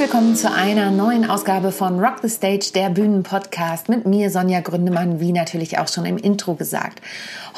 Willkommen zu einer neuen Ausgabe von Rock the Stage, der Bühnenpodcast mit mir, Sonja Gründemann, wie natürlich auch schon im Intro gesagt.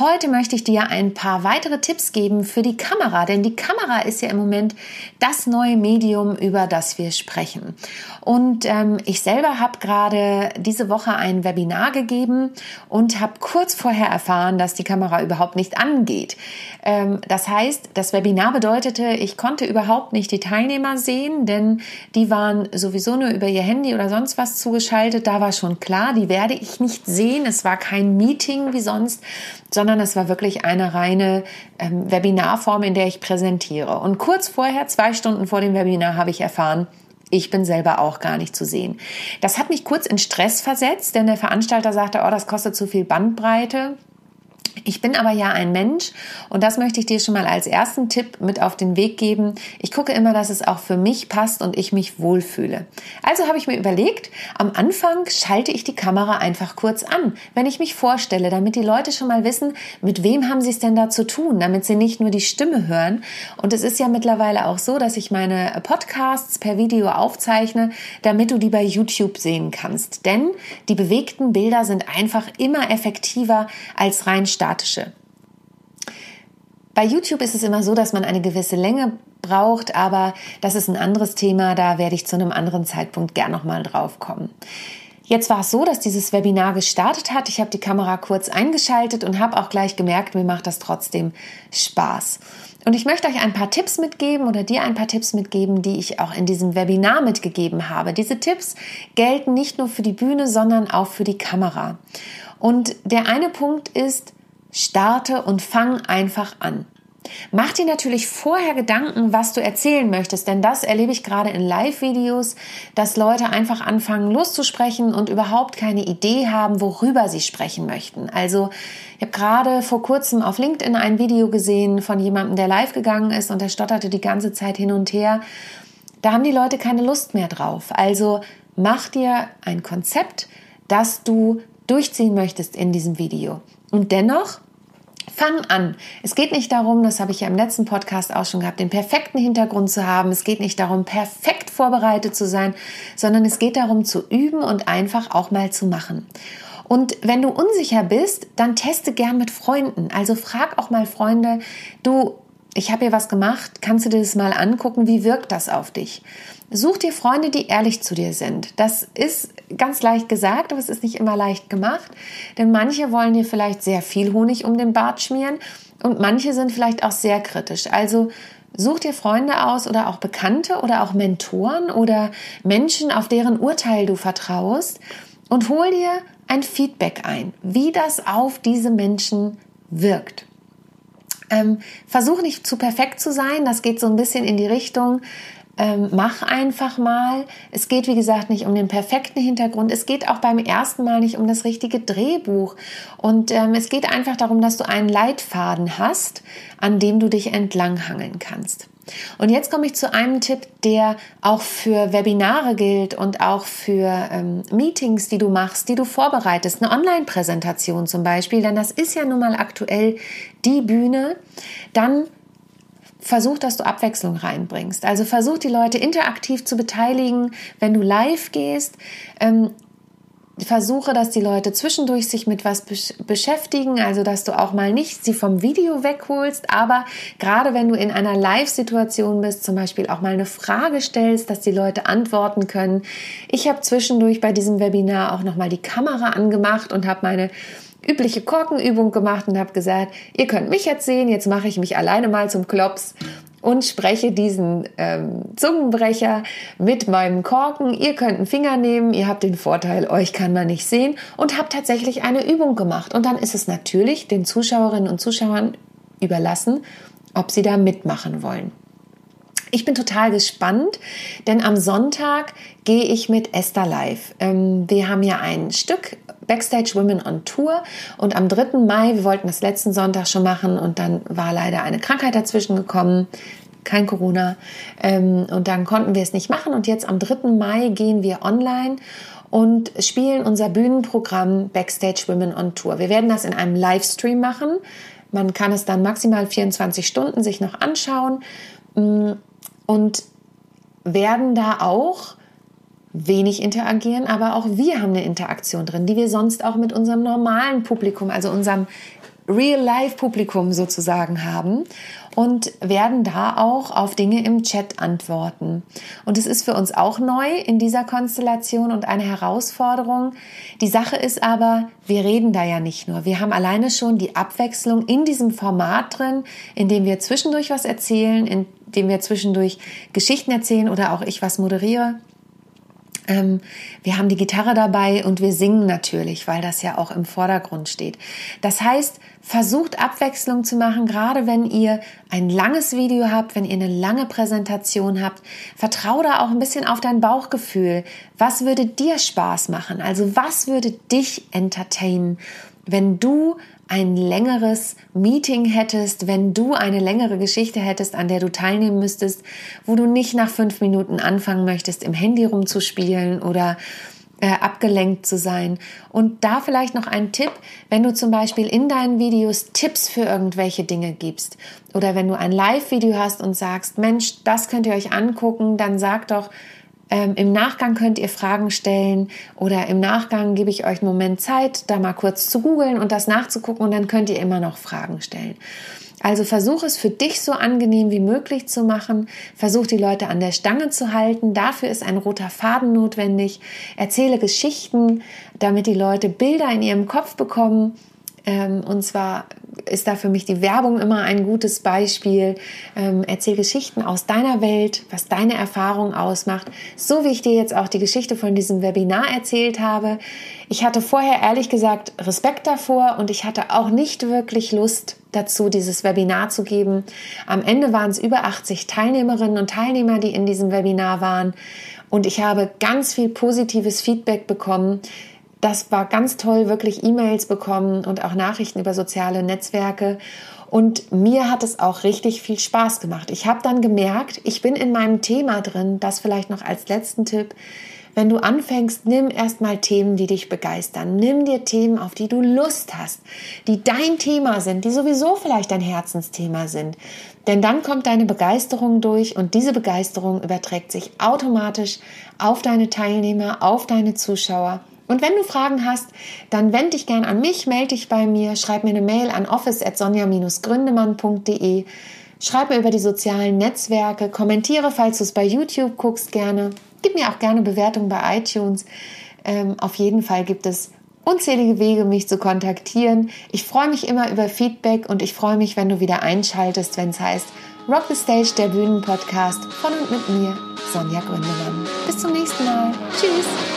Heute möchte ich dir ein paar weitere Tipps geben für die Kamera, denn die Kamera ist ja im Moment das neue Medium, über das wir sprechen. Und ähm, ich selber habe gerade diese Woche ein Webinar gegeben und habe kurz vorher erfahren, dass die Kamera überhaupt nicht angeht. Ähm, das heißt, das Webinar bedeutete, ich konnte überhaupt nicht die Teilnehmer sehen, denn die waren sowieso nur über ihr Handy oder sonst was zugeschaltet. Da war schon klar, die werde ich nicht sehen. Es war kein Meeting wie sonst, sondern es war wirklich eine reine ähm, Webinarform, in der ich präsentiere. Und kurz vorher, zwei Stunden vor dem Webinar, habe ich erfahren, ich bin selber auch gar nicht zu sehen. Das hat mich kurz in Stress versetzt, denn der Veranstalter sagte, oh, das kostet zu viel Bandbreite. Ich bin aber ja ein Mensch und das möchte ich dir schon mal als ersten Tipp mit auf den Weg geben. Ich gucke immer, dass es auch für mich passt und ich mich wohlfühle. Also habe ich mir überlegt, am Anfang schalte ich die Kamera einfach kurz an, wenn ich mich vorstelle, damit die Leute schon mal wissen, mit wem haben sie es denn da zu tun, damit sie nicht nur die Stimme hören. Und es ist ja mittlerweile auch so, dass ich meine Podcasts per Video aufzeichne, damit du die bei YouTube sehen kannst. Denn die bewegten Bilder sind einfach immer effektiver als rein statische. Bei YouTube ist es immer so, dass man eine gewisse Länge braucht, aber das ist ein anderes Thema, da werde ich zu einem anderen Zeitpunkt gern nochmal drauf kommen. Jetzt war es so, dass dieses Webinar gestartet hat. Ich habe die Kamera kurz eingeschaltet und habe auch gleich gemerkt, mir macht das trotzdem Spaß. Und ich möchte euch ein paar Tipps mitgeben oder dir ein paar Tipps mitgeben, die ich auch in diesem Webinar mitgegeben habe. Diese Tipps gelten nicht nur für die Bühne, sondern auch für die Kamera. Und der eine Punkt ist, Starte und fang einfach an. Mach dir natürlich vorher Gedanken, was du erzählen möchtest, denn das erlebe ich gerade in Live-Videos, dass Leute einfach anfangen loszusprechen und überhaupt keine Idee haben, worüber sie sprechen möchten. Also ich habe gerade vor kurzem auf LinkedIn ein Video gesehen von jemandem, der live gegangen ist und der stotterte die ganze Zeit hin und her. Da haben die Leute keine Lust mehr drauf. Also mach dir ein Konzept, das du durchziehen möchtest in diesem Video. Und dennoch Fang an. Es geht nicht darum, das habe ich ja im letzten Podcast auch schon gehabt, den perfekten Hintergrund zu haben. Es geht nicht darum, perfekt vorbereitet zu sein, sondern es geht darum, zu üben und einfach auch mal zu machen. Und wenn du unsicher bist, dann teste gern mit Freunden. Also frag auch mal Freunde, du, ich habe hier was gemacht, kannst du dir das mal angucken, wie wirkt das auf dich? Such dir Freunde, die ehrlich zu dir sind. Das ist ganz leicht gesagt, aber es ist nicht immer leicht gemacht. Denn manche wollen dir vielleicht sehr viel Honig um den Bart schmieren und manche sind vielleicht auch sehr kritisch. Also such dir Freunde aus oder auch Bekannte oder auch Mentoren oder Menschen, auf deren Urteil du vertraust und hol dir ein Feedback ein, wie das auf diese Menschen wirkt. Ähm, versuch nicht zu perfekt zu sein, das geht so ein bisschen in die Richtung, ähm, mach einfach mal. Es geht, wie gesagt, nicht um den perfekten Hintergrund. Es geht auch beim ersten Mal nicht um das richtige Drehbuch. Und ähm, es geht einfach darum, dass du einen Leitfaden hast, an dem du dich entlanghangeln kannst. Und jetzt komme ich zu einem Tipp, der auch für Webinare gilt und auch für ähm, Meetings, die du machst, die du vorbereitest, eine Online-Präsentation zum Beispiel, denn das ist ja nun mal aktuell die Bühne. Dann versuch, dass du Abwechslung reinbringst. Also versuch die Leute interaktiv zu beteiligen, wenn du live gehst. Ähm, versuche, dass die Leute zwischendurch sich mit was beschäftigen, also dass du auch mal nicht sie vom Video wegholst, aber gerade wenn du in einer Live-Situation bist, zum Beispiel auch mal eine Frage stellst, dass die Leute antworten können. Ich habe zwischendurch bei diesem Webinar auch noch mal die Kamera angemacht und habe meine übliche Korkenübung gemacht und habe gesagt, ihr könnt mich jetzt sehen, jetzt mache ich mich alleine mal zum Klops und spreche diesen ähm, Zungenbrecher mit meinem Korken. Ihr könnt einen Finger nehmen, ihr habt den Vorteil, euch kann man nicht sehen und habt tatsächlich eine Übung gemacht. Und dann ist es natürlich den Zuschauerinnen und Zuschauern überlassen, ob sie da mitmachen wollen. Ich bin total gespannt, denn am Sonntag gehe ich mit Esther live. Ähm, wir haben ja ein Stück Backstage Women on Tour und am 3. Mai, wir wollten das letzten Sonntag schon machen und dann war leider eine Krankheit dazwischen gekommen. Kein Corona. Ähm, und dann konnten wir es nicht machen. Und jetzt am 3. Mai gehen wir online und spielen unser Bühnenprogramm Backstage Women on Tour. Wir werden das in einem Livestream machen. Man kann es dann maximal 24 Stunden sich noch anschauen. Und werden da auch wenig interagieren, aber auch wir haben eine Interaktion drin, die wir sonst auch mit unserem normalen Publikum, also unserem Real-Life-Publikum sozusagen haben und werden da auch auf Dinge im Chat antworten. Und es ist für uns auch neu in dieser Konstellation und eine Herausforderung. Die Sache ist aber, wir reden da ja nicht nur. Wir haben alleine schon die Abwechslung in diesem Format drin, in dem wir zwischendurch was erzählen, in dem wir zwischendurch Geschichten erzählen oder auch ich was moderiere. Ähm, wir haben die Gitarre dabei und wir singen natürlich, weil das ja auch im Vordergrund steht. Das heißt, versucht Abwechslung zu machen, gerade wenn ihr ein langes Video habt, wenn ihr eine lange Präsentation habt. Vertraue da auch ein bisschen auf dein Bauchgefühl. Was würde dir Spaß machen? Also was würde dich entertainen, wenn du ein längeres Meeting hättest, wenn du eine längere Geschichte hättest, an der du teilnehmen müsstest, wo du nicht nach fünf Minuten anfangen möchtest, im Handy rumzuspielen oder äh, abgelenkt zu sein. Und da vielleicht noch ein Tipp, wenn du zum Beispiel in deinen Videos Tipps für irgendwelche Dinge gibst oder wenn du ein Live-Video hast und sagst, Mensch, das könnt ihr euch angucken, dann sag doch, ähm, Im Nachgang könnt ihr Fragen stellen oder im Nachgang gebe ich euch einen Moment Zeit, da mal kurz zu googeln und das nachzugucken und dann könnt ihr immer noch Fragen stellen. Also versuch es für dich so angenehm wie möglich zu machen. Versuch die Leute an der Stange zu halten. Dafür ist ein roter Faden notwendig. Erzähle Geschichten, damit die Leute Bilder in ihrem Kopf bekommen. Ähm, und zwar ist da für mich die Werbung immer ein gutes Beispiel. Ähm, erzähl Geschichten aus deiner Welt, was deine Erfahrung ausmacht. So wie ich dir jetzt auch die Geschichte von diesem Webinar erzählt habe. Ich hatte vorher ehrlich gesagt Respekt davor und ich hatte auch nicht wirklich Lust dazu, dieses Webinar zu geben. Am Ende waren es über 80 Teilnehmerinnen und Teilnehmer, die in diesem Webinar waren. Und ich habe ganz viel positives Feedback bekommen das war ganz toll, wirklich E-Mails bekommen und auch Nachrichten über soziale Netzwerke. Und mir hat es auch richtig viel Spaß gemacht. Ich habe dann gemerkt, ich bin in meinem Thema drin. Das vielleicht noch als letzten Tipp. Wenn du anfängst, nimm erstmal Themen, die dich begeistern. Nimm dir Themen, auf die du Lust hast, die dein Thema sind, die sowieso vielleicht dein Herzensthema sind. Denn dann kommt deine Begeisterung durch und diese Begeisterung überträgt sich automatisch auf deine Teilnehmer, auf deine Zuschauer und wenn du Fragen hast, dann wende dich gern an mich, melde dich bei mir, schreib mir eine Mail an office@sonja-gründemann.de. Schreib mir über die sozialen Netzwerke, kommentiere, falls du es bei YouTube guckst, gerne. Gib mir auch gerne Bewertung bei iTunes. Ähm, auf jeden Fall gibt es unzählige Wege, mich zu kontaktieren. Ich freue mich immer über Feedback und ich freue mich, wenn du wieder einschaltest, wenn es heißt Rock the Stage, der Bühnenpodcast von und mit mir, Sonja Gründemann. Bis zum nächsten Mal. Tschüss.